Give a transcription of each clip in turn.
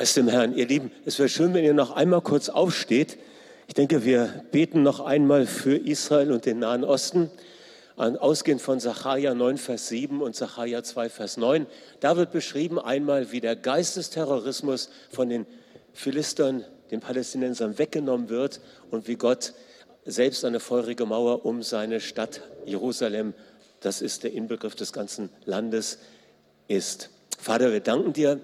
Preis dem Herrn. Ihr Lieben, es wäre schön, wenn ihr noch einmal kurz aufsteht. Ich denke, wir beten noch einmal für Israel und den Nahen Osten, ausgehend von Sacharja 9, Vers 7 und Sacharja 2, Vers 9. Da wird beschrieben einmal, wie der Geist des Terrorismus von den Philistern, den Palästinensern weggenommen wird und wie Gott selbst eine feurige Mauer um seine Stadt Jerusalem, das ist der Inbegriff des ganzen Landes, ist. Vater, wir danken dir,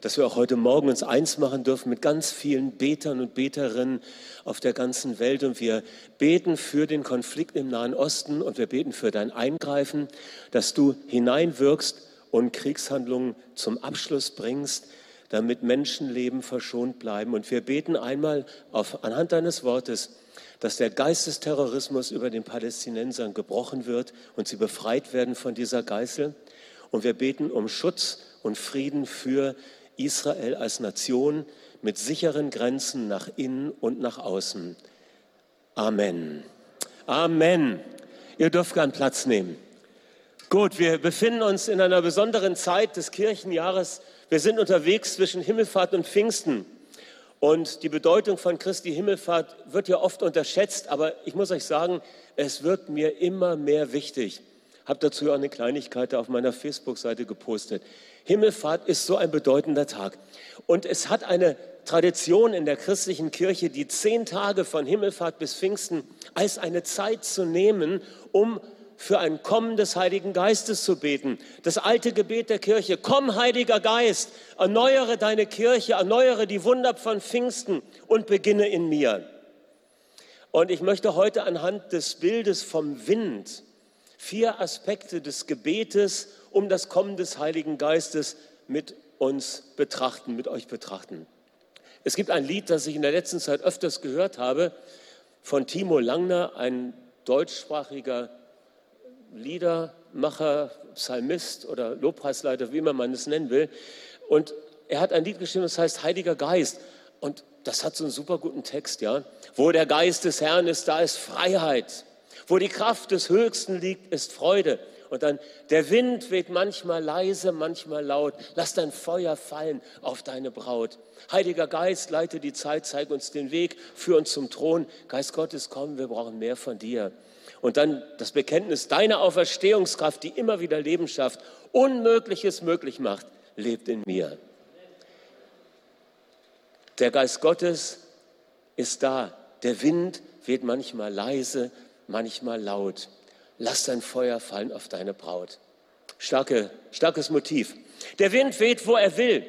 dass wir auch heute Morgen uns eins machen dürfen mit ganz vielen Betern und Beterinnen auf der ganzen Welt. Und wir beten für den Konflikt im Nahen Osten und wir beten für dein Eingreifen, dass du hineinwirkst und Kriegshandlungen zum Abschluss bringst, damit Menschenleben verschont bleiben. Und wir beten einmal auf, anhand deines Wortes, dass der Geistesterrorismus über den Palästinensern gebrochen wird und sie befreit werden von dieser Geißel. Und wir beten um Schutz und Frieden für Israel als Nation mit sicheren Grenzen nach innen und nach außen. Amen. Amen. Ihr dürft gern Platz nehmen. Gut, wir befinden uns in einer besonderen Zeit des Kirchenjahres. Wir sind unterwegs zwischen Himmelfahrt und Pfingsten. Und die Bedeutung von Christi Himmelfahrt wird ja oft unterschätzt, aber ich muss euch sagen, es wird mir immer mehr wichtig. Habe dazu auch eine Kleinigkeit auf meiner Facebook-Seite gepostet. Himmelfahrt ist so ein bedeutender Tag. Und es hat eine Tradition in der christlichen Kirche, die zehn Tage von Himmelfahrt bis Pfingsten als eine Zeit zu nehmen, um für ein Kommen des Heiligen Geistes zu beten. Das alte Gebet der Kirche, komm Heiliger Geist, erneuere deine Kirche, erneuere die Wunder von Pfingsten und beginne in mir. Und ich möchte heute anhand des Bildes vom Wind vier Aspekte des Gebetes um das Kommen des Heiligen Geistes mit uns betrachten, mit euch betrachten. Es gibt ein Lied, das ich in der letzten Zeit öfters gehört habe, von Timo Langner, ein deutschsprachiger Liedermacher, Psalmist oder Lobpreisleiter, wie immer man es nennen will. Und er hat ein Lied geschrieben, das heißt Heiliger Geist. Und das hat so einen super guten Text, ja. Wo der Geist des Herrn ist, da ist Freiheit. Wo die Kraft des Höchsten liegt, ist Freude. Und dann, der Wind weht manchmal leise, manchmal laut. Lass dein Feuer fallen auf deine Braut. Heiliger Geist, leite die Zeit, zeig uns den Weg, führ uns zum Thron. Geist Gottes, komm, wir brauchen mehr von dir. Und dann das Bekenntnis, deine Auferstehungskraft, die immer wieder Leben schafft, Unmögliches möglich macht, lebt in mir. Der Geist Gottes ist da. Der Wind weht manchmal leise, manchmal laut lass dein Feuer fallen auf deine Braut. Starke, starkes Motiv. Der Wind weht, wo er will.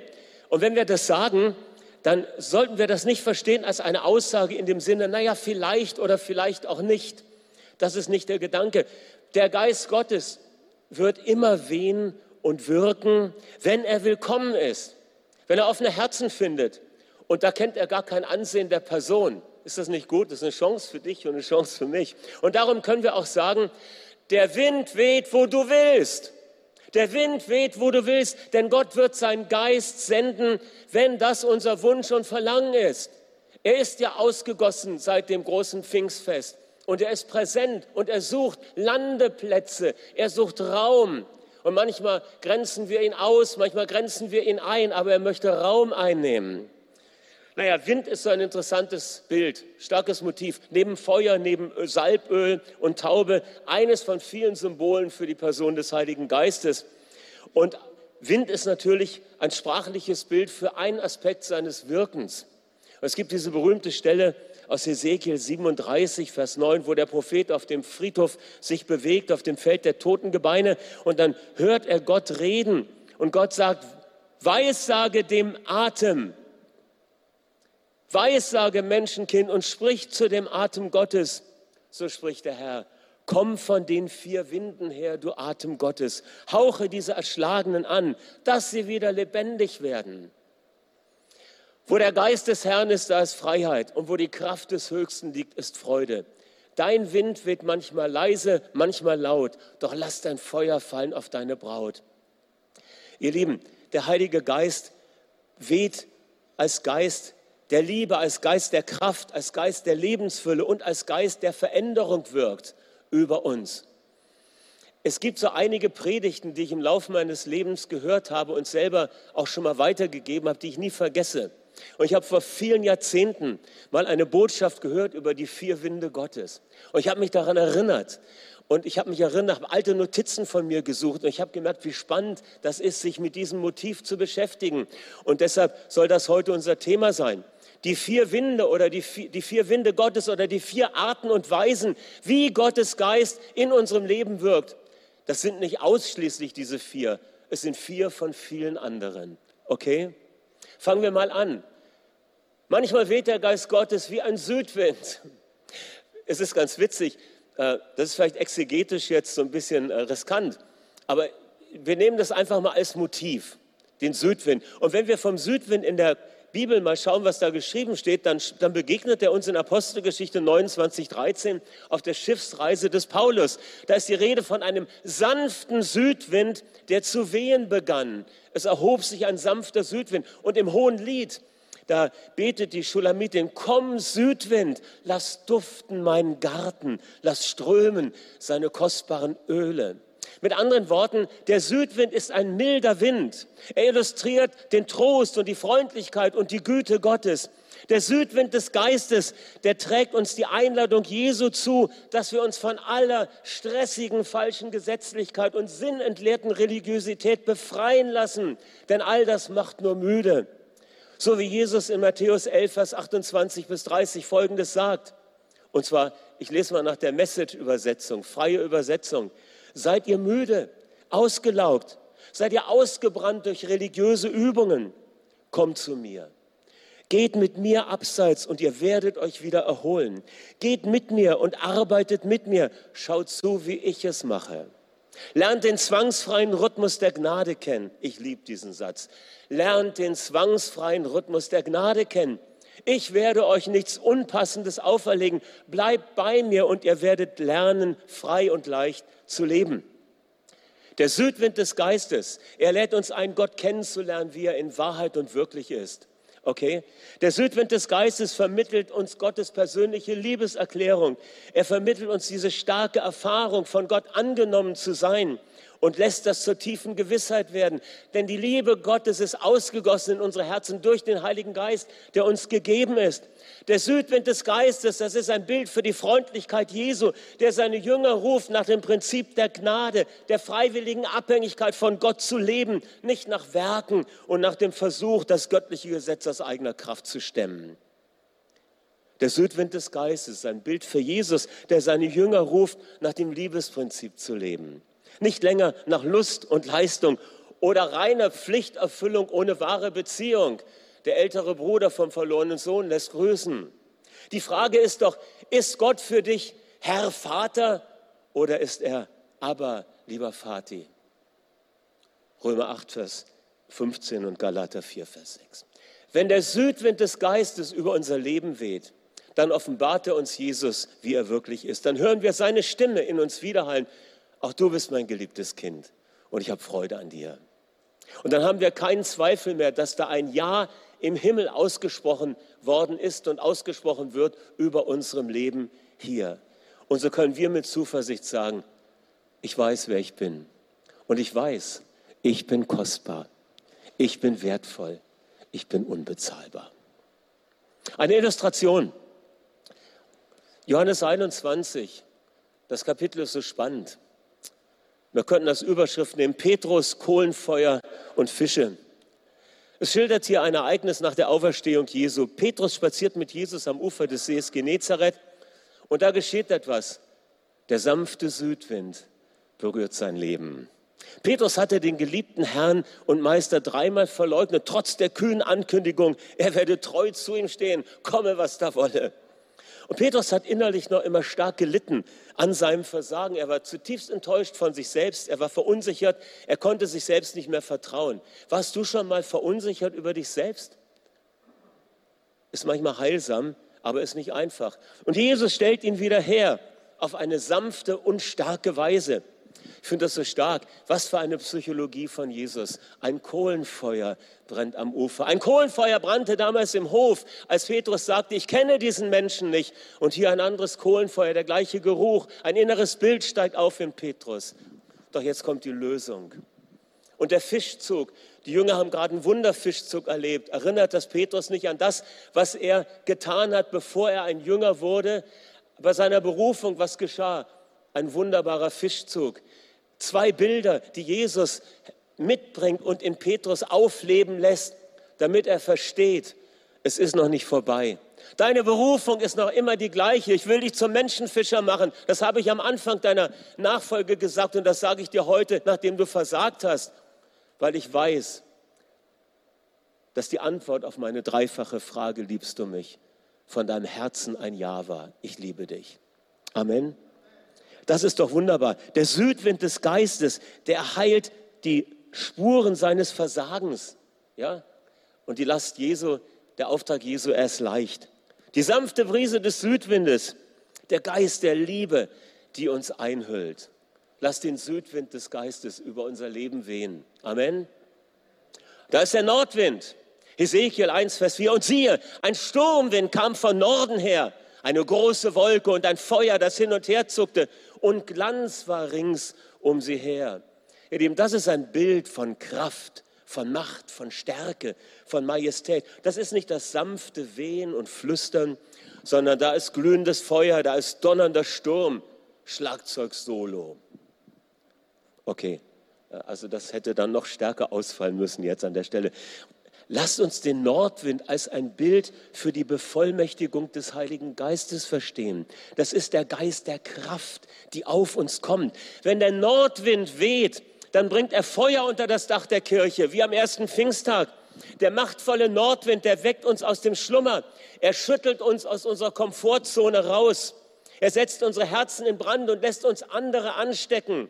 Und wenn wir das sagen, dann sollten wir das nicht verstehen als eine Aussage in dem Sinne, naja, vielleicht oder vielleicht auch nicht. Das ist nicht der Gedanke. Der Geist Gottes wird immer wehen und wirken, wenn er willkommen ist, wenn er offene Herzen findet. Und da kennt er gar kein Ansehen der Person. Ist das nicht gut? Das ist eine Chance für dich und eine Chance für mich. Und darum können wir auch sagen, der Wind weht, wo du willst. Der Wind weht, wo du willst, denn Gott wird seinen Geist senden, wenn das unser Wunsch und Verlangen ist. Er ist ja ausgegossen seit dem großen Pfingstfest und er ist präsent und er sucht Landeplätze, er sucht Raum. Und manchmal grenzen wir ihn aus, manchmal grenzen wir ihn ein, aber er möchte Raum einnehmen. Naja, Wind ist so ein interessantes Bild, starkes Motiv. Neben Feuer, neben Salböl und Taube, eines von vielen Symbolen für die Person des Heiligen Geistes. Und Wind ist natürlich ein sprachliches Bild für einen Aspekt seines Wirkens. Es gibt diese berühmte Stelle aus Ezekiel 37, Vers 9, wo der Prophet auf dem Friedhof sich bewegt, auf dem Feld der toten Gebeine, und dann hört er Gott reden. Und Gott sagt, Weissage dem Atem, Weissage, Menschenkind, und sprich zu dem Atem Gottes. So spricht der Herr. Komm von den vier Winden her, du Atem Gottes. Hauche diese Erschlagenen an, dass sie wieder lebendig werden. Wo der Geist des Herrn ist, da ist Freiheit. Und wo die Kraft des Höchsten liegt, ist Freude. Dein Wind weht manchmal leise, manchmal laut, doch lass dein Feuer fallen auf deine Braut. Ihr Lieben, der Heilige Geist weht als Geist der Liebe, als Geist der Kraft, als Geist der Lebensfülle und als Geist der Veränderung wirkt über uns. Es gibt so einige Predigten, die ich im Laufe meines Lebens gehört habe und selber auch schon mal weitergegeben habe, die ich nie vergesse. Und ich habe vor vielen Jahrzehnten mal eine Botschaft gehört über die vier Winde Gottes. Und ich habe mich daran erinnert. Und ich habe mich erinnert, habe alte Notizen von mir gesucht und ich habe gemerkt, wie spannend das ist, sich mit diesem Motiv zu beschäftigen. Und deshalb soll das heute unser Thema sein. Die vier Winde oder die vier, die vier Winde Gottes oder die vier Arten und Weisen, wie Gottes Geist in unserem Leben wirkt. Das sind nicht ausschließlich diese vier, es sind vier von vielen anderen. Okay? Fangen wir mal an. Manchmal weht der Geist Gottes wie ein Südwind. Es ist ganz witzig, äh, das ist vielleicht exegetisch jetzt so ein bisschen äh, riskant, aber wir nehmen das einfach mal als Motiv, den Südwind. Und wenn wir vom Südwind in der Bibel mal schauen, was da geschrieben steht, dann, dann begegnet er uns in Apostelgeschichte 29, 13 auf der Schiffsreise des Paulus. Da ist die Rede von einem sanften Südwind, der zu wehen begann. Es erhob sich ein sanfter Südwind. Und im hohen Lied, da betet die Schulamitin, komm Südwind, lass duften meinen Garten, lass strömen seine kostbaren Öle. Mit anderen Worten, der Südwind ist ein milder Wind. Er illustriert den Trost und die Freundlichkeit und die Güte Gottes. Der Südwind des Geistes, der trägt uns die Einladung Jesu zu, dass wir uns von aller stressigen, falschen Gesetzlichkeit und sinnentleerten Religiosität befreien lassen. Denn all das macht nur müde. So wie Jesus in Matthäus 11, Vers 28 bis 30 Folgendes sagt. Und zwar, ich lese mal nach der Message-Übersetzung, freie Übersetzung. Seid ihr müde, ausgelaugt? Seid ihr ausgebrannt durch religiöse Übungen? Kommt zu mir. Geht mit mir abseits und ihr werdet euch wieder erholen. Geht mit mir und arbeitet mit mir. Schaut zu, wie ich es mache. Lernt den zwangsfreien Rhythmus der Gnade kennen. Ich liebe diesen Satz. Lernt den zwangsfreien Rhythmus der Gnade kennen. Ich werde euch nichts Unpassendes auferlegen. Bleibt bei mir und ihr werdet lernen, frei und leicht zu leben. Der Südwind des Geistes, er lädt uns ein, Gott kennenzulernen, wie er in Wahrheit und wirklich ist. Okay? Der Südwind des Geistes vermittelt uns Gottes persönliche Liebeserklärung. Er vermittelt uns diese starke Erfahrung, von Gott angenommen zu sein und lässt das zur tiefen Gewissheit werden. Denn die Liebe Gottes ist ausgegossen in unsere Herzen durch den Heiligen Geist, der uns gegeben ist. Der Südwind des Geistes, das ist ein Bild für die Freundlichkeit Jesu, der seine Jünger ruft, nach dem Prinzip der Gnade, der freiwilligen Abhängigkeit von Gott zu leben, nicht nach Werken und nach dem Versuch, das göttliche Gesetz aus eigener Kraft zu stemmen. Der Südwind des Geistes ist ein Bild für Jesus, der seine Jünger ruft, nach dem Liebesprinzip zu leben. Nicht länger nach Lust und Leistung oder reiner Pflichterfüllung ohne wahre Beziehung. Der ältere Bruder vom verlorenen Sohn lässt grüßen. Die Frage ist doch, ist Gott für dich Herr Vater oder ist er aber lieber Vati? Römer 8, Vers 15 und Galater 4, Vers 6. Wenn der Südwind des Geistes über unser Leben weht, dann offenbart er uns Jesus, wie er wirklich ist. Dann hören wir seine Stimme in uns widerhallen auch du bist mein geliebtes Kind und ich habe Freude an dir. Und dann haben wir keinen Zweifel mehr, dass da ein Ja im Himmel ausgesprochen worden ist und ausgesprochen wird über unserem Leben hier. Und so können wir mit Zuversicht sagen, ich weiß, wer ich bin. Und ich weiß, ich bin kostbar. Ich bin wertvoll. Ich bin unbezahlbar. Eine Illustration. Johannes 21. Das Kapitel ist so spannend. Wir könnten das Überschrift nehmen, Petrus, Kohlenfeuer und Fische. Es schildert hier ein Ereignis nach der Auferstehung Jesu. Petrus spaziert mit Jesus am Ufer des Sees Genezareth und da geschieht etwas. Der sanfte Südwind berührt sein Leben. Petrus hatte den geliebten Herrn und Meister dreimal verleugnet, trotz der kühnen Ankündigung, er werde treu zu ihm stehen, komme was da wolle. Und Petrus hat innerlich noch immer stark gelitten an seinem Versagen. Er war zutiefst enttäuscht von sich selbst. Er war verunsichert. Er konnte sich selbst nicht mehr vertrauen. Warst du schon mal verunsichert über dich selbst? Ist manchmal heilsam, aber ist nicht einfach. Und Jesus stellt ihn wieder her auf eine sanfte und starke Weise. Ich finde das so stark. Was für eine Psychologie von Jesus. Ein Kohlenfeuer brennt am Ufer. Ein Kohlenfeuer brannte damals im Hof, als Petrus sagte, ich kenne diesen Menschen nicht. Und hier ein anderes Kohlenfeuer, der gleiche Geruch. Ein inneres Bild steigt auf in Petrus. Doch jetzt kommt die Lösung. Und der Fischzug, die Jünger haben gerade einen Wunderfischzug erlebt. Erinnert das Petrus nicht an das, was er getan hat, bevor er ein Jünger wurde? Bei seiner Berufung, was geschah? Ein wunderbarer Fischzug. Zwei Bilder, die Jesus mitbringt und in Petrus aufleben lässt, damit er versteht, es ist noch nicht vorbei. Deine Berufung ist noch immer die gleiche. Ich will dich zum Menschenfischer machen. Das habe ich am Anfang deiner Nachfolge gesagt und das sage ich dir heute, nachdem du versagt hast, weil ich weiß, dass die Antwort auf meine dreifache Frage, liebst du mich, von deinem Herzen ein Ja war. Ich liebe dich. Amen. Das ist doch wunderbar. Der Südwind des Geistes, der heilt die Spuren seines Versagens. Ja? Und die Last Jesu, der Auftrag Jesu, er ist leicht. Die sanfte Brise des Südwindes, der Geist der Liebe, die uns einhüllt. Lass den Südwind des Geistes über unser Leben wehen. Amen. Da ist der Nordwind. Ezekiel 1, Vers 4. Und siehe, ein Sturmwind kam von Norden her, eine große Wolke und ein Feuer, das hin und her zuckte, und Glanz war rings um sie her. Ihr Lieben, das ist ein Bild von Kraft, von Macht, von Stärke, von Majestät. Das ist nicht das sanfte Wehen und Flüstern, sondern da ist glühendes Feuer, da ist donnernder Sturm, Schlagzeug-Solo. Okay, also das hätte dann noch stärker ausfallen müssen jetzt an der Stelle. Lasst uns den Nordwind als ein Bild für die Bevollmächtigung des Heiligen Geistes verstehen. Das ist der Geist der Kraft, die auf uns kommt. Wenn der Nordwind weht, dann bringt er Feuer unter das Dach der Kirche, wie am ersten Pfingsttag. Der machtvolle Nordwind, der weckt uns aus dem Schlummer. Er schüttelt uns aus unserer Komfortzone raus. Er setzt unsere Herzen in Brand und lässt uns andere anstecken.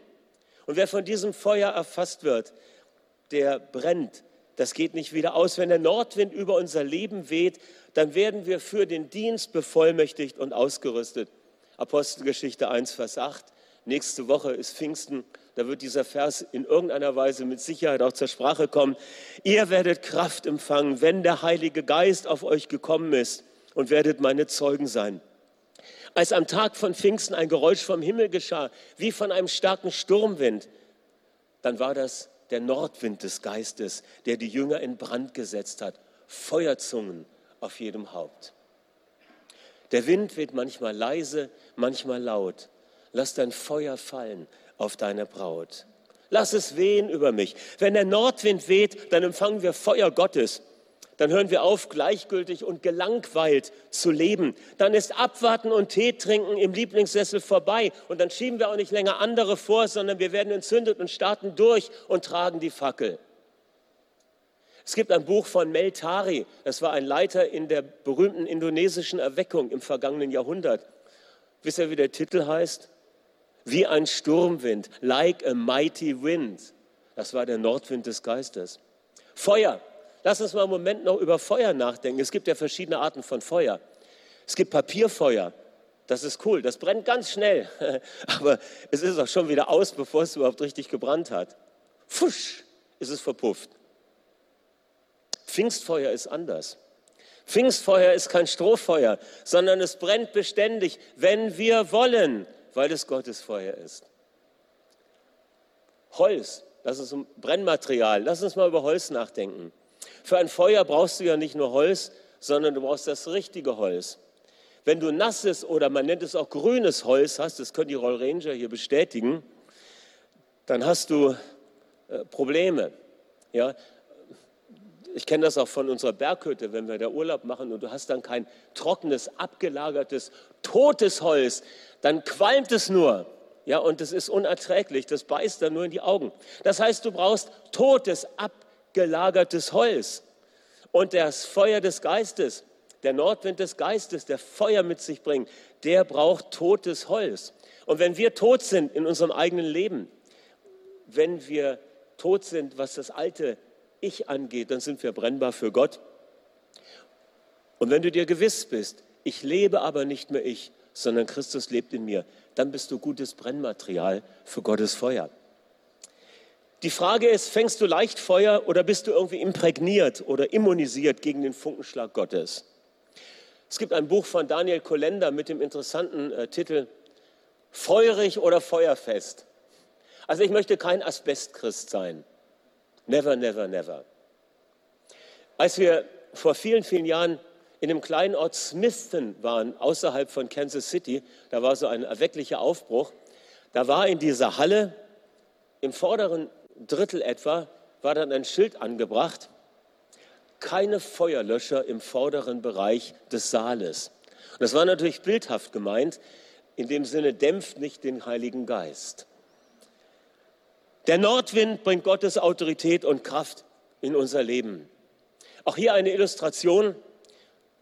Und wer von diesem Feuer erfasst wird, der brennt. Das geht nicht wieder aus. Wenn der Nordwind über unser Leben weht, dann werden wir für den Dienst bevollmächtigt und ausgerüstet. Apostelgeschichte 1, Vers 8. Nächste Woche ist Pfingsten da wird dieser Vers in irgendeiner Weise mit Sicherheit auch zur Sprache kommen. Ihr werdet Kraft empfangen, wenn der Heilige Geist auf euch gekommen ist und werdet meine Zeugen sein. Als am Tag von Pfingsten ein Geräusch vom Himmel geschah, wie von einem starken Sturmwind, dann war das der Nordwind des Geistes, der die Jünger in Brand gesetzt hat. Feuerzungen auf jedem Haupt. Der Wind weht manchmal leise, manchmal laut. Lass dein Feuer fallen, auf deine Braut. Lass es wehen über mich. Wenn der Nordwind weht, dann empfangen wir Feuer Gottes. Dann hören wir auf, gleichgültig und gelangweilt zu leben. Dann ist Abwarten und Tee trinken im Lieblingssessel vorbei. Und dann schieben wir auch nicht länger andere vor, sondern wir werden entzündet und starten durch und tragen die Fackel. Es gibt ein Buch von Mel Tari. Das war ein Leiter in der berühmten indonesischen Erweckung im vergangenen Jahrhundert. Wisst ihr, wie der Titel heißt? wie ein Sturmwind, like a mighty wind. Das war der Nordwind des Geistes. Feuer. Lass uns mal einen Moment noch über Feuer nachdenken. Es gibt ja verschiedene Arten von Feuer. Es gibt Papierfeuer. Das ist cool. Das brennt ganz schnell. Aber es ist auch schon wieder aus, bevor es überhaupt richtig gebrannt hat. Fusch, ist es verpufft. Pfingstfeuer ist anders. Pfingstfeuer ist kein Strohfeuer, sondern es brennt beständig, wenn wir wollen weil es Gottes Feuer ist. Holz, das ist ein Brennmaterial. Lass uns mal über Holz nachdenken. Für ein Feuer brauchst du ja nicht nur Holz, sondern du brauchst das richtige Holz. Wenn du nasses oder man nennt es auch grünes Holz hast, das können die Roll Ranger hier bestätigen, dann hast du äh, Probleme. Ja? Ich kenne das auch von unserer Berghütte, wenn wir da Urlaub machen und du hast dann kein trockenes, abgelagertes, totes Holz, dann qualmt es nur. Ja, und es ist unerträglich, das beißt dann nur in die Augen. Das heißt, du brauchst totes, abgelagertes Holz. Und das Feuer des Geistes, der Nordwind des Geistes, der Feuer mit sich bringt, der braucht totes Holz. Und wenn wir tot sind in unserem eigenen Leben, wenn wir tot sind, was das alte Ich angeht, dann sind wir brennbar für Gott. Und wenn du dir gewiss bist, ich lebe aber nicht mehr ich, sondern Christus lebt in mir, dann bist du gutes Brennmaterial für Gottes Feuer. Die Frage ist, fängst du leicht Feuer oder bist du irgendwie imprägniert oder immunisiert gegen den Funkenschlag Gottes? Es gibt ein Buch von Daniel Kolender mit dem interessanten äh, Titel Feurig oder Feuerfest. Also ich möchte kein Asbestchrist sein. Never, never, never. Als wir vor vielen, vielen Jahren in dem kleinen Ort Smithton waren, außerhalb von Kansas City, da war so ein erwecklicher Aufbruch, da war in dieser Halle im vorderen Drittel etwa, war dann ein Schild angebracht, keine Feuerlöscher im vorderen Bereich des Saales. Und das war natürlich bildhaft gemeint, in dem Sinne dämpft nicht den Heiligen Geist. Der Nordwind bringt Gottes Autorität und Kraft in unser Leben. Auch hier eine Illustration,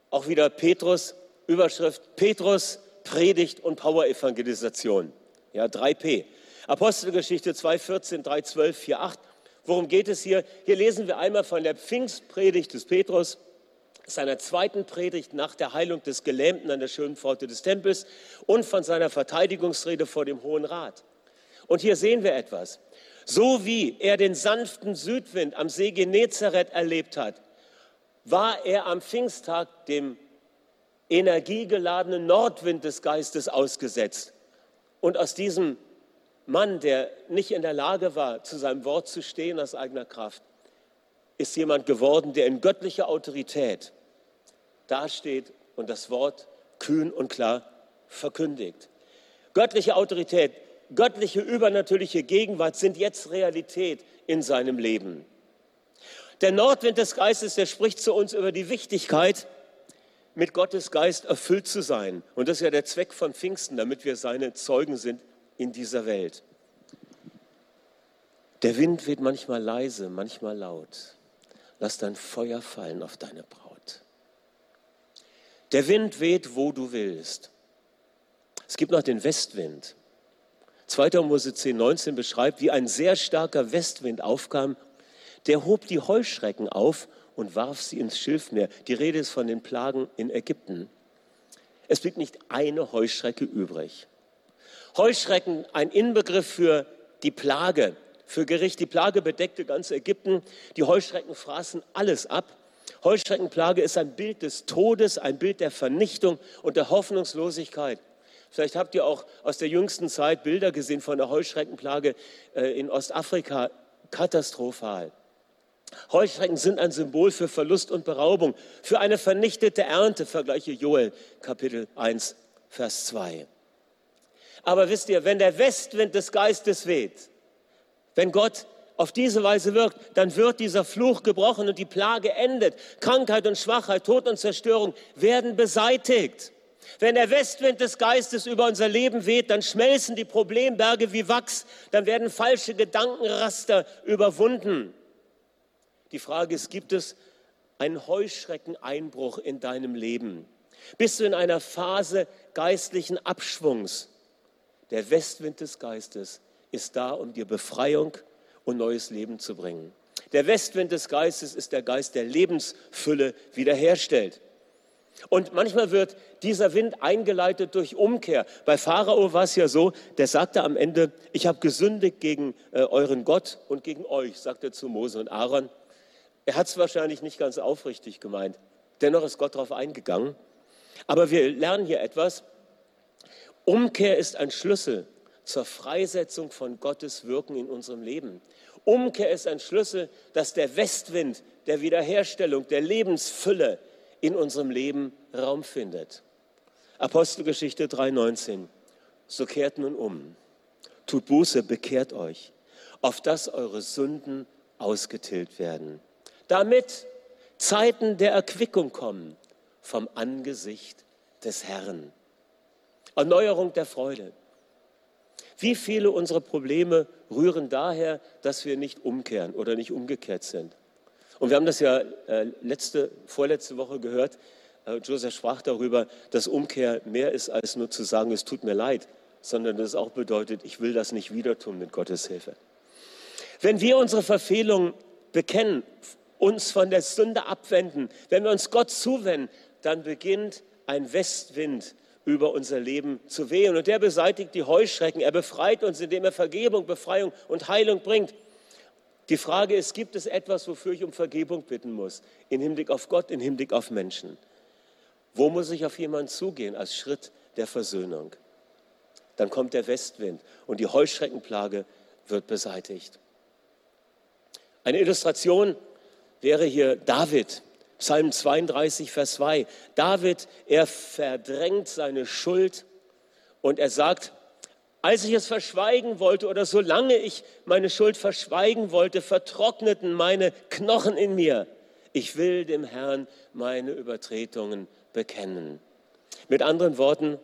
auch wieder Petrus, Überschrift Petrus, Predigt und Power-Evangelisation. Ja, 3P. Apostelgeschichte 2,14, 3,12, 4,8. Worum geht es hier? Hier lesen wir einmal von der Pfingstpredigt des Petrus, seiner zweiten Predigt nach der Heilung des Gelähmten an der schönen Pforte des Tempels und von seiner Verteidigungsrede vor dem Hohen Rat. Und hier sehen wir etwas. So wie er den sanften Südwind am See Genezareth erlebt hat, war er am Pfingsttag dem energiegeladenen Nordwind des Geistes ausgesetzt. Und aus diesem Mann, der nicht in der Lage war, zu seinem Wort zu stehen aus eigener Kraft, ist jemand geworden, der in göttlicher Autorität dasteht und das Wort kühn und klar verkündigt. Göttliche Autorität, göttliche übernatürliche Gegenwart sind jetzt Realität in seinem Leben. Der Nordwind des Geistes, der spricht zu uns über die Wichtigkeit, mit Gottes Geist erfüllt zu sein. Und das ist ja der Zweck von Pfingsten, damit wir seine Zeugen sind in dieser Welt. Der Wind wird manchmal leise, manchmal laut. Lass dein Feuer fallen auf deine Braut. Der Wind weht, wo du willst. Es gibt noch den Westwind. 2. Mose 10, 19 beschreibt, wie ein sehr starker Westwind aufkam, der hob die Heuschrecken auf und warf sie ins Schilfmeer. Die Rede ist von den Plagen in Ägypten. Es blieb nicht eine Heuschrecke übrig. Heuschrecken, ein Inbegriff für die Plage, für Gericht. Die Plage bedeckte ganz Ägypten. Die Heuschrecken fraßen alles ab. Heuschreckenplage ist ein Bild des Todes, ein Bild der Vernichtung und der Hoffnungslosigkeit. Vielleicht habt ihr auch aus der jüngsten Zeit Bilder gesehen von der Heuschreckenplage äh, in Ostafrika. Katastrophal. Heuschrecken sind ein Symbol für Verlust und Beraubung, für eine vernichtete Ernte, vergleiche Joel Kapitel 1, Vers 2. Aber wisst ihr, wenn der Westwind des Geistes weht, wenn Gott auf diese Weise wirkt, dann wird dieser Fluch gebrochen und die Plage endet. Krankheit und Schwachheit, Tod und Zerstörung werden beseitigt. Wenn der Westwind des Geistes über unser Leben weht, dann schmelzen die Problemberge wie Wachs, dann werden falsche Gedankenraster überwunden. Die Frage ist, gibt es einen Heuschreckeneinbruch in deinem Leben? Bist du in einer Phase geistlichen Abschwungs? Der Westwind des Geistes ist da, um dir Befreiung und neues Leben zu bringen. Der Westwind des Geistes ist der Geist, der Lebensfülle wiederherstellt. Und manchmal wird dieser Wind eingeleitet durch Umkehr. Bei Pharao war es ja so, der sagte am Ende, ich habe gesündigt gegen äh, euren Gott und gegen euch, sagte zu Mose und Aaron. Er hat es wahrscheinlich nicht ganz aufrichtig gemeint. Dennoch ist Gott darauf eingegangen. Aber wir lernen hier etwas. Umkehr ist ein Schlüssel zur Freisetzung von Gottes Wirken in unserem Leben. Umkehr ist ein Schlüssel, dass der Westwind der Wiederherstellung, der Lebensfülle in unserem Leben Raum findet. Apostelgeschichte 3,19. So kehrt nun um. Tut Buße, bekehrt euch, auf dass eure Sünden ausgetilgt werden damit Zeiten der Erquickung kommen vom Angesicht des Herrn. Erneuerung der Freude. Wie viele unserer Probleme rühren daher, dass wir nicht umkehren oder nicht umgekehrt sind? Und wir haben das ja äh, letzte, vorletzte Woche gehört. Äh, Joseph sprach darüber, dass Umkehr mehr ist, als nur zu sagen, es tut mir leid, sondern dass es auch bedeutet, ich will das nicht wieder tun mit Gottes Hilfe. Wenn wir unsere Verfehlungen bekennen, uns von der Sünde abwenden, wenn wir uns Gott zuwenden, dann beginnt ein Westwind über unser Leben zu wehen. Und der beseitigt die Heuschrecken. Er befreit uns, indem er Vergebung, Befreiung und Heilung bringt. Die Frage ist, gibt es etwas, wofür ich um Vergebung bitten muss? In Hinblick auf Gott, in Hinblick auf Menschen. Wo muss ich auf jemanden zugehen als Schritt der Versöhnung? Dann kommt der Westwind und die Heuschreckenplage wird beseitigt. Eine Illustration wäre hier David, Psalm 32, Vers 2. David, er verdrängt seine Schuld und er sagt, als ich es verschweigen wollte oder solange ich meine Schuld verschweigen wollte, vertrockneten meine Knochen in mir. Ich will dem Herrn meine Übertretungen bekennen. Mit anderen Worten,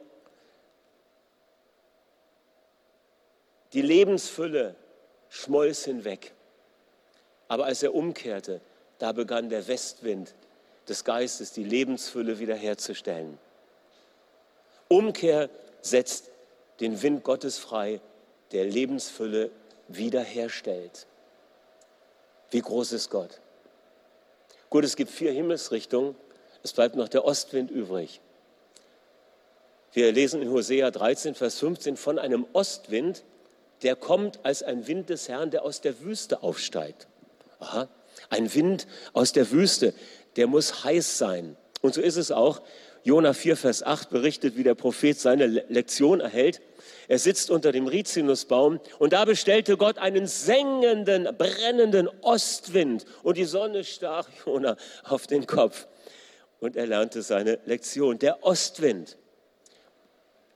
die Lebensfülle schmolz hinweg. Aber als er umkehrte, da begann der Westwind des Geistes, die Lebensfülle wiederherzustellen. Umkehr setzt den Wind Gottes frei, der Lebensfülle wiederherstellt. Wie groß ist Gott? Gut, es gibt vier Himmelsrichtungen, es bleibt noch der Ostwind übrig. Wir lesen in Hosea 13, Vers 15 von einem Ostwind, der kommt als ein Wind des Herrn, der aus der Wüste aufsteigt. Aha, ein Wind aus der Wüste, der muss heiß sein. Und so ist es auch. Jona 4, Vers 8 berichtet, wie der Prophet seine Lektion erhält. Er sitzt unter dem Rizinusbaum und da bestellte Gott einen sengenden, brennenden Ostwind und die Sonne stach Jona auf den Kopf und er lernte seine Lektion. Der Ostwind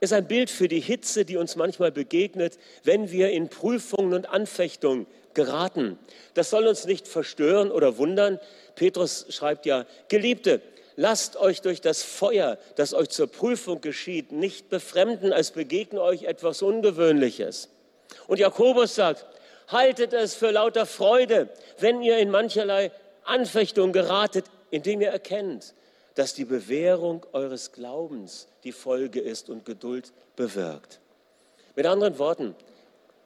ist ein Bild für die Hitze, die uns manchmal begegnet, wenn wir in Prüfungen und Anfechtungen geraten. Das soll uns nicht verstören oder wundern. Petrus schreibt ja, Geliebte, lasst euch durch das Feuer, das euch zur Prüfung geschieht, nicht befremden, als begegne euch etwas Ungewöhnliches. Und Jakobus sagt, haltet es für lauter Freude, wenn ihr in mancherlei Anfechtung geratet, indem ihr erkennt, dass die Bewährung eures Glaubens die Folge ist und Geduld bewirkt. Mit anderen Worten,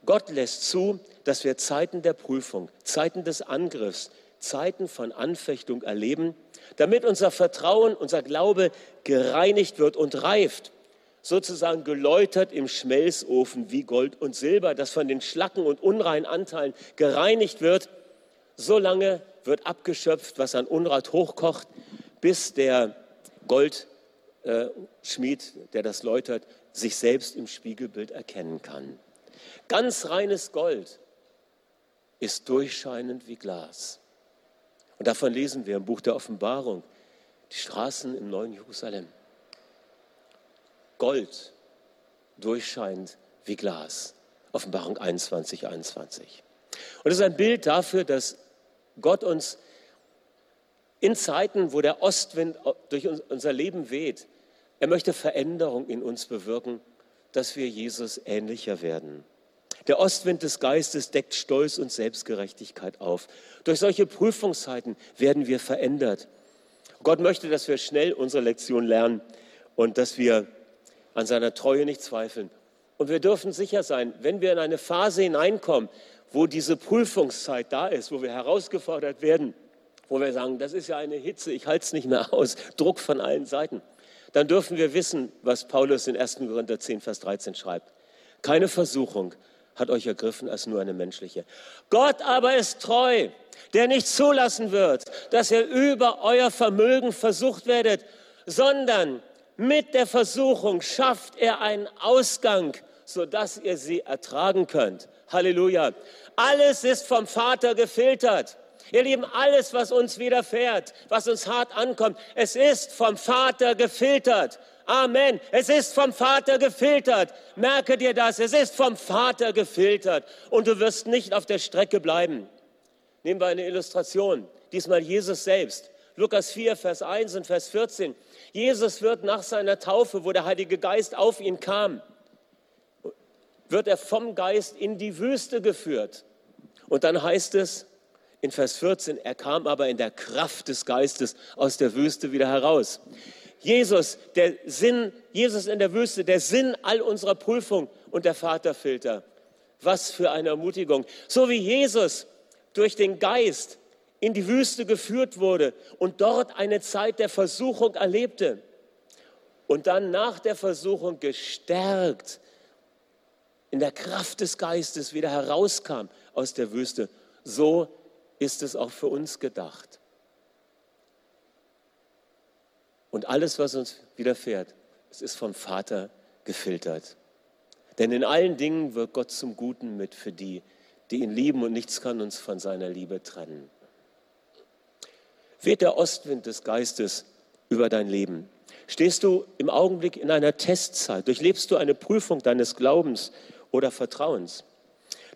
Gott lässt zu, dass wir Zeiten der Prüfung, Zeiten des Angriffs, Zeiten von Anfechtung erleben, damit unser Vertrauen, unser Glaube gereinigt wird und reift, sozusagen geläutert im Schmelzofen wie Gold und Silber, das von den Schlacken und unreinen Anteilen gereinigt wird. So lange wird abgeschöpft, was an Unrat hochkocht, bis der Goldschmied, der das läutert, sich selbst im Spiegelbild erkennen kann. Ganz reines Gold ist durchscheinend wie Glas. Und davon lesen wir im Buch der Offenbarung, die Straßen im neuen Jerusalem. Gold durchscheinend wie Glas. Offenbarung 21, 21. Und es ist ein Bild dafür, dass Gott uns in Zeiten, wo der Ostwind durch unser Leben weht, er möchte Veränderung in uns bewirken, dass wir Jesus ähnlicher werden. Der Ostwind des Geistes deckt Stolz und Selbstgerechtigkeit auf. Durch solche Prüfungszeiten werden wir verändert. Gott möchte, dass wir schnell unsere Lektion lernen und dass wir an seiner Treue nicht zweifeln. Und wir dürfen sicher sein, wenn wir in eine Phase hineinkommen, wo diese Prüfungszeit da ist, wo wir herausgefordert werden, wo wir sagen, das ist ja eine Hitze, ich halte es nicht mehr aus, Druck von allen Seiten, dann dürfen wir wissen, was Paulus in 1. Korinther 10, Vers 13 schreibt. Keine Versuchung hat euch ergriffen als nur eine menschliche. Gott aber ist treu, der nicht zulassen wird, dass ihr über euer Vermögen versucht werdet, sondern mit der Versuchung schafft er einen Ausgang, sodass ihr sie ertragen könnt. Halleluja. Alles ist vom Vater gefiltert. Ihr Lieben, alles, was uns widerfährt, was uns hart ankommt, es ist vom Vater gefiltert. Amen. Es ist vom Vater gefiltert. Merke dir das. Es ist vom Vater gefiltert. Und du wirst nicht auf der Strecke bleiben. Nehmen wir eine Illustration. Diesmal Jesus selbst. Lukas 4, Vers 1 und Vers 14. Jesus wird nach seiner Taufe, wo der Heilige Geist auf ihn kam, wird er vom Geist in die Wüste geführt. Und dann heißt es in Vers 14, er kam aber in der Kraft des Geistes aus der Wüste wieder heraus. Jesus, der Sinn, Jesus in der Wüste, der Sinn all unserer Prüfung und der Vaterfilter. Was für eine Ermutigung. So wie Jesus durch den Geist in die Wüste geführt wurde und dort eine Zeit der Versuchung erlebte und dann nach der Versuchung gestärkt in der Kraft des Geistes wieder herauskam aus der Wüste, so ist es auch für uns gedacht. Und alles, was uns widerfährt, es ist vom Vater gefiltert. Denn in allen Dingen wirkt Gott zum Guten mit für die, die ihn lieben und nichts kann uns von seiner Liebe trennen. Weht der Ostwind des Geistes über dein Leben. Stehst du im Augenblick in einer Testzeit, durchlebst du eine Prüfung deines Glaubens oder Vertrauens,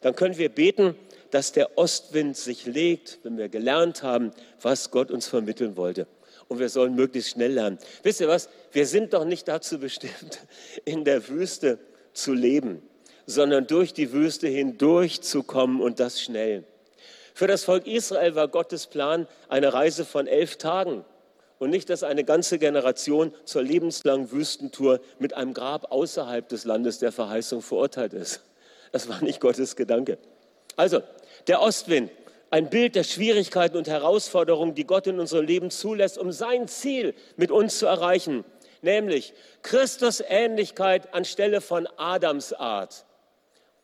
dann können wir beten, dass der Ostwind sich legt, wenn wir gelernt haben, was Gott uns vermitteln wollte. Und wir sollen möglichst schnell lernen. Wisst ihr was? Wir sind doch nicht dazu bestimmt, in der Wüste zu leben, sondern durch die Wüste hindurch zu kommen und das schnell. Für das Volk Israel war Gottes Plan eine Reise von elf Tagen und nicht, dass eine ganze Generation zur lebenslangen Wüstentour mit einem Grab außerhalb des Landes der Verheißung verurteilt ist. Das war nicht Gottes Gedanke. Also, der Ostwind, ein Bild der Schwierigkeiten und Herausforderungen, die Gott in unserem Leben zulässt, um sein Ziel mit uns zu erreichen, nämlich Christus Ähnlichkeit anstelle von Adams Art.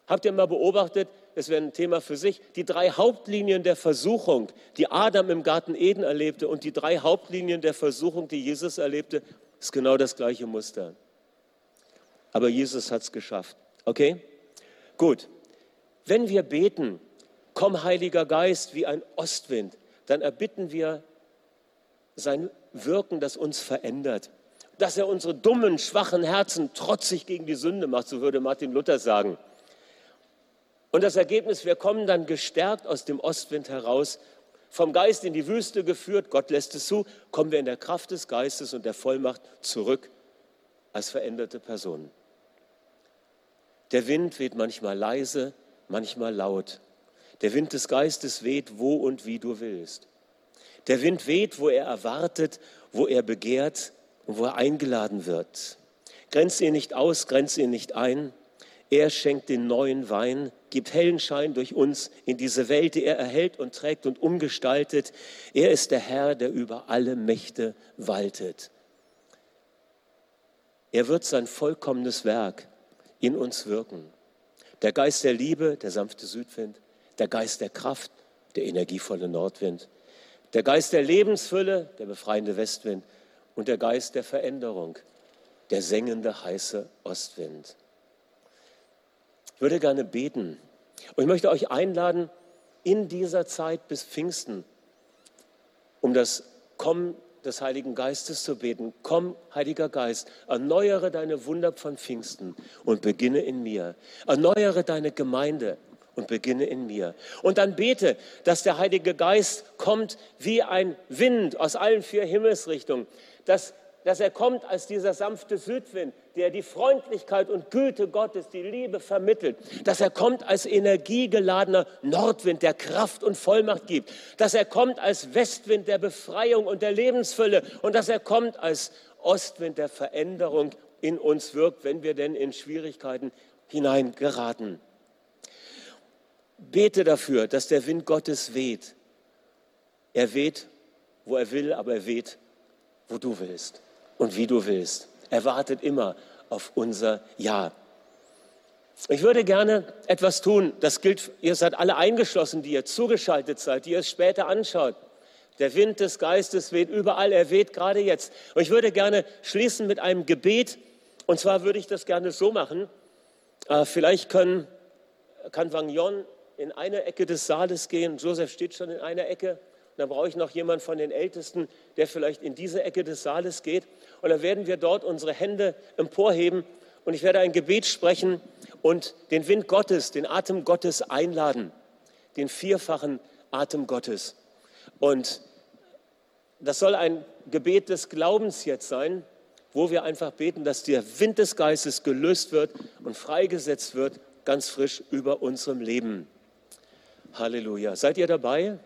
Habt ihr mal beobachtet, das wäre ein Thema für sich, die drei Hauptlinien der Versuchung, die Adam im Garten Eden erlebte und die drei Hauptlinien der Versuchung, die Jesus erlebte, ist genau das gleiche Muster. Aber Jesus hat es geschafft. Okay? Gut. Wenn wir beten, komm Heiliger Geist wie ein Ostwind, dann erbitten wir sein Wirken, das uns verändert. Dass er unsere dummen, schwachen Herzen trotzig gegen die Sünde macht, so würde Martin Luther sagen. Und das Ergebnis, wir kommen dann gestärkt aus dem Ostwind heraus, vom Geist in die Wüste geführt, Gott lässt es zu, kommen wir in der Kraft des Geistes und der Vollmacht zurück als veränderte Personen. Der Wind weht manchmal leise, manchmal laut. Der Wind des Geistes weht, wo und wie du willst. Der Wind weht, wo er erwartet, wo er begehrt und wo er eingeladen wird. Grenze ihn nicht aus, grenze ihn nicht ein. Er schenkt den neuen Wein, gibt hellen Schein durch uns in diese Welt, die er erhält und trägt und umgestaltet. Er ist der Herr, der über alle Mächte waltet. Er wird sein vollkommenes Werk in uns wirken. Der Geist der Liebe, der sanfte Südwind, der Geist der Kraft, der energievolle Nordwind, der Geist der Lebensfülle, der befreiende Westwind und der Geist der Veränderung, der sengende heiße Ostwind. Ich würde gerne beten. Und ich möchte euch einladen, in dieser Zeit bis Pfingsten, um das Kommen des Heiligen Geistes zu beten. Komm, Heiliger Geist, erneuere deine Wunder von Pfingsten und beginne in mir. Erneuere deine Gemeinde und beginne in mir. Und dann bete, dass der Heilige Geist kommt wie ein Wind aus allen vier Himmelsrichtungen, dass dass er kommt als dieser sanfte Südwind, der die Freundlichkeit und Güte Gottes, die Liebe vermittelt, dass er kommt als energiegeladener Nordwind, der Kraft und Vollmacht gibt, dass er kommt als Westwind der Befreiung und der Lebensfülle und dass er kommt als Ostwind der Veränderung in uns wirkt, wenn wir denn in Schwierigkeiten hineingeraten. Bete dafür, dass der Wind Gottes weht. Er weht, wo er will, aber er weht, wo du willst und wie du willst. Er wartet immer auf unser Ja. Ich würde gerne etwas tun, das gilt, ihr seid alle eingeschlossen, die ihr zugeschaltet seid, die ihr es später anschaut. Der Wind des Geistes weht überall, er weht gerade jetzt. Und ich würde gerne schließen mit einem Gebet. Und zwar würde ich das gerne so machen. Äh, vielleicht können, kann Wang Yon in eine Ecke des Saales gehen. Joseph steht schon in einer Ecke. Dann brauche ich noch jemanden von den Ältesten, der vielleicht in diese Ecke des Saales geht. Und dann werden wir dort unsere Hände emporheben und ich werde ein Gebet sprechen und den Wind Gottes, den Atem Gottes einladen, den vierfachen Atem Gottes. Und das soll ein Gebet des Glaubens jetzt sein, wo wir einfach beten, dass der Wind des Geistes gelöst wird und freigesetzt wird, ganz frisch über unserem Leben. Halleluja. Seid ihr dabei?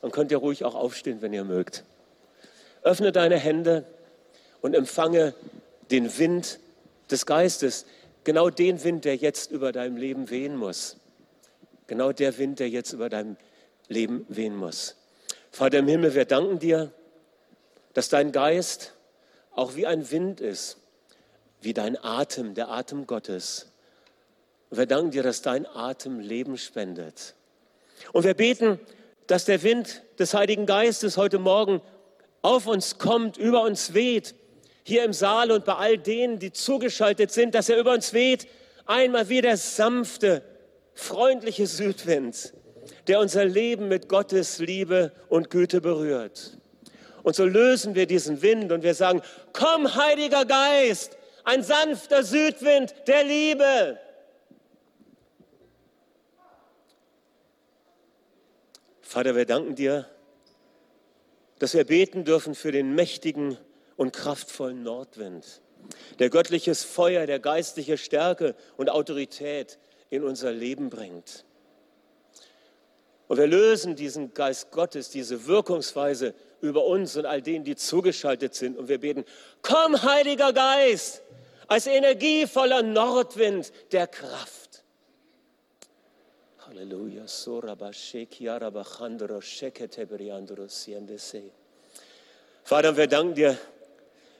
Und könnt ihr ruhig auch aufstehen, wenn ihr mögt. Öffne deine Hände und empfange den Wind des Geistes. Genau den Wind, der jetzt über deinem Leben wehen muss. Genau der Wind, der jetzt über deinem Leben wehen muss. Vater im Himmel, wir danken dir, dass dein Geist auch wie ein Wind ist, wie dein Atem, der Atem Gottes. Wir danken dir, dass dein Atem Leben spendet. Und wir beten, dass der Wind des Heiligen Geistes heute Morgen auf uns kommt, über uns weht, hier im Saal und bei all denen, die zugeschaltet sind, dass er über uns weht, einmal wie der sanfte, freundliche Südwind, der unser Leben mit Gottes Liebe und Güte berührt. Und so lösen wir diesen Wind und wir sagen, komm, Heiliger Geist, ein sanfter Südwind der Liebe. Vater, wir danken dir, dass wir beten dürfen für den mächtigen und kraftvollen Nordwind, der göttliches Feuer, der geistliche Stärke und Autorität in unser Leben bringt. Und wir lösen diesen Geist Gottes, diese Wirkungsweise über uns und all denen, die zugeschaltet sind. Und wir beten, komm, Heiliger Geist, als energievoller Nordwind der Kraft. Halleluja. Vater, wir danken dir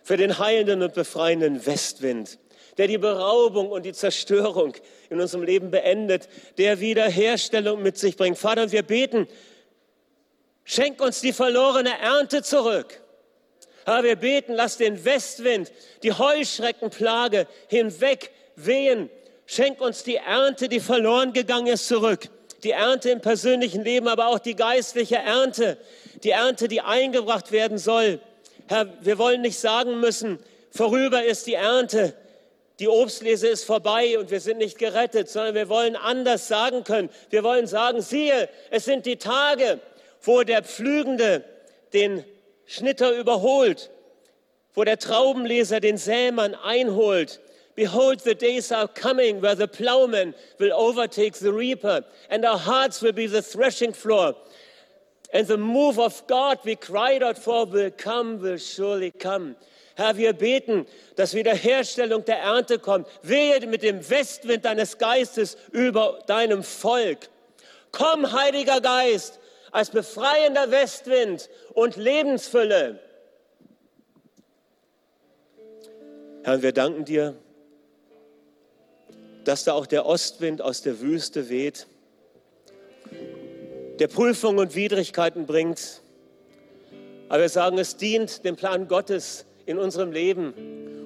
für den heilenden und befreienden Westwind, der die Beraubung und die Zerstörung in unserem Leben beendet, der Wiederherstellung mit sich bringt. Vater, wir beten, schenk uns die verlorene Ernte zurück. Herr, wir beten, lass den Westwind, die Heuschreckenplage hinweg wehen Schenk uns die Ernte, die verloren gegangen ist, zurück. Die Ernte im persönlichen Leben, aber auch die geistliche Ernte. Die Ernte, die eingebracht werden soll. Herr, wir wollen nicht sagen müssen, vorüber ist die Ernte. Die Obstlese ist vorbei und wir sind nicht gerettet, sondern wir wollen anders sagen können. Wir wollen sagen, siehe, es sind die Tage, wo der Pflügende den Schnitter überholt, wo der Traubenleser den Sämann einholt, Behold, the days are coming where the plowman will overtake the reaper, and our hearts will be the threshing floor. And the move of God we cried out for will come, will surely come. Herr, wir beten, dass Wiederherstellung der Ernte kommt. Wehe mit dem Westwind deines Geistes über deinem Volk. Komm, Heiliger Geist, als befreiender Westwind und Lebensfülle. Herr, wir danken dir dass da auch der Ostwind aus der Wüste weht, der Prüfungen und Widrigkeiten bringt. Aber wir sagen, es dient dem Plan Gottes in unserem Leben.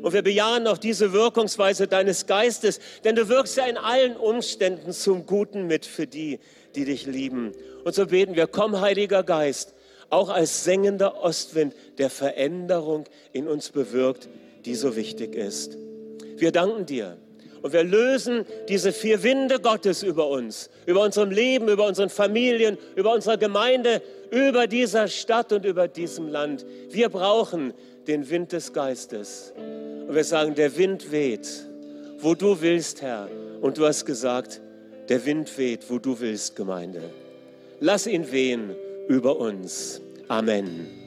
Und wir bejahen auch diese Wirkungsweise deines Geistes, denn du wirkst ja in allen Umständen zum Guten mit für die, die dich lieben. Und so beten wir, komm, Heiliger Geist, auch als sengender Ostwind, der Veränderung in uns bewirkt, die so wichtig ist. Wir danken dir und wir lösen diese vier Winde Gottes über uns, über unserem Leben, über unseren Familien, über unsere Gemeinde, über dieser Stadt und über diesem Land. Wir brauchen den Wind des Geistes. Und wir sagen, der Wind weht, wo du willst, Herr. Und du hast gesagt, der Wind weht, wo du willst, Gemeinde. Lass ihn wehen über uns. Amen.